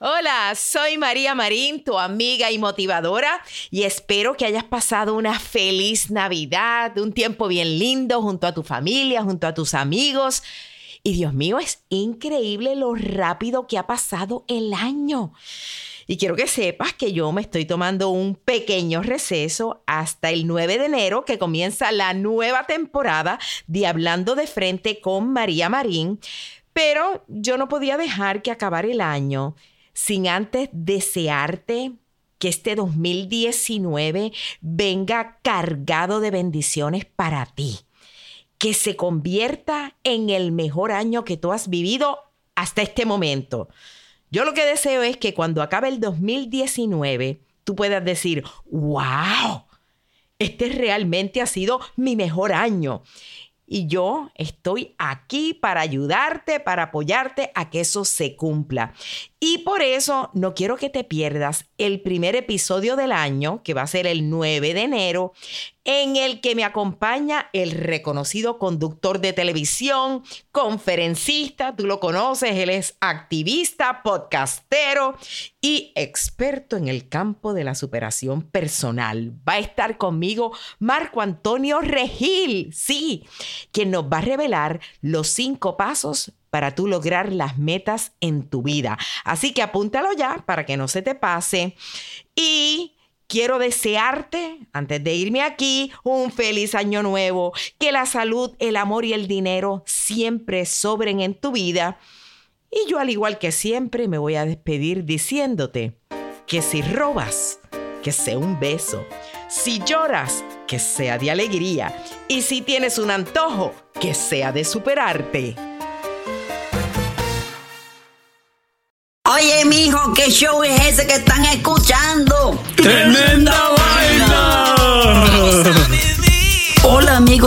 Hola, soy María Marín, tu amiga y motivadora, y espero que hayas pasado una feliz Navidad, un tiempo bien lindo junto a tu familia, junto a tus amigos. Y Dios mío, es increíble lo rápido que ha pasado el año. Y quiero que sepas que yo me estoy tomando un pequeño receso hasta el 9 de enero, que comienza la nueva temporada de Hablando de Frente con María Marín. Pero yo no podía dejar que acabar el año sin antes desearte que este 2019 venga cargado de bendiciones para ti, que se convierta en el mejor año que tú has vivido hasta este momento. Yo lo que deseo es que cuando acabe el 2019 tú puedas decir, wow, este realmente ha sido mi mejor año. Y yo estoy aquí para ayudarte, para apoyarte a que eso se cumpla. Y por eso no quiero que te pierdas el primer episodio del año, que va a ser el 9 de enero, en el que me acompaña el reconocido conductor de televisión, conferencista, tú lo conoces, él es activista, podcastero y experto en el campo de la superación personal. Va a estar conmigo Marco Antonio Regil, sí, quien nos va a revelar los cinco pasos para tú lograr las metas en tu vida. Así que apúntalo ya para que no se te pase. Y quiero desearte, antes de irme aquí, un feliz año nuevo, que la salud, el amor y el dinero siempre sobren en tu vida. Y yo al igual que siempre me voy a despedir diciéndote que si robas, que sea un beso. Si lloras, que sea de alegría. Y si tienes un antojo, que sea de superarte. Oye, mijo, ¿qué show es ese que están escuchando? ¡Tremenda